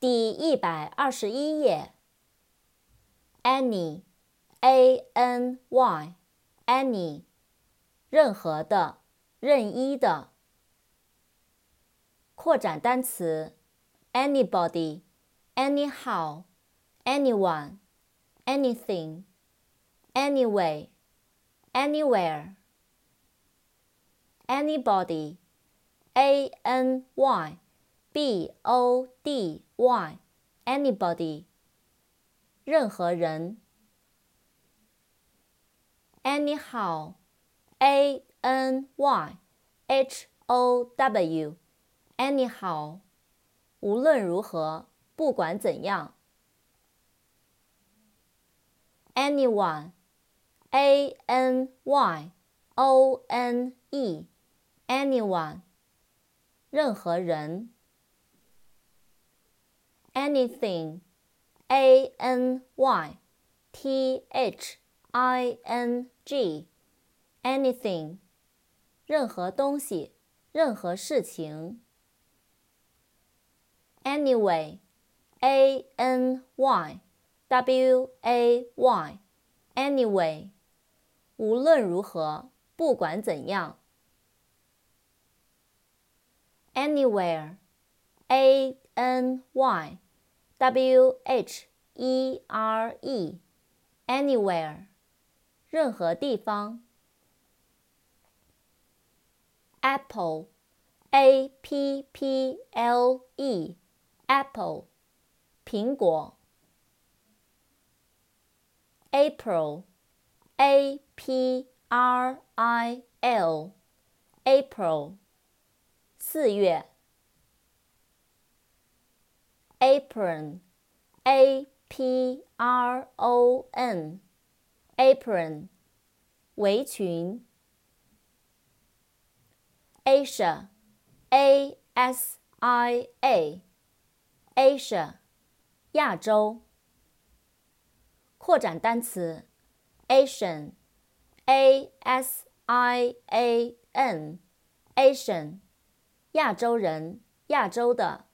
第一百二十一页。Any，A N Y，Any，任何的，任意的。扩展单词：anybody，anyhow，anyone，anything，anyway，anywhere。Anybody，A N Y B O D Y，anybody，任何人。Anyhow，A N Y H O W，anyhow，无论如何，不管怎样。Anyone，A N Y O N E。anyone，任何人。anything，a n y t h i n g，anything，任何东西，任何事情。anyway，a n y w a y，anyway，无论如何，不管怎样。anywhere, a n y w h e r e, anywhere，任何地方。apple, a p p l e, apple，苹果。April, a p r i l, April。四月。 Apron，a p r o n，apron，围裙。Asia，a s i a，Asia，亚洲。扩展单词，Asian，a s i a n，Asian。亚洲人，亚洲的。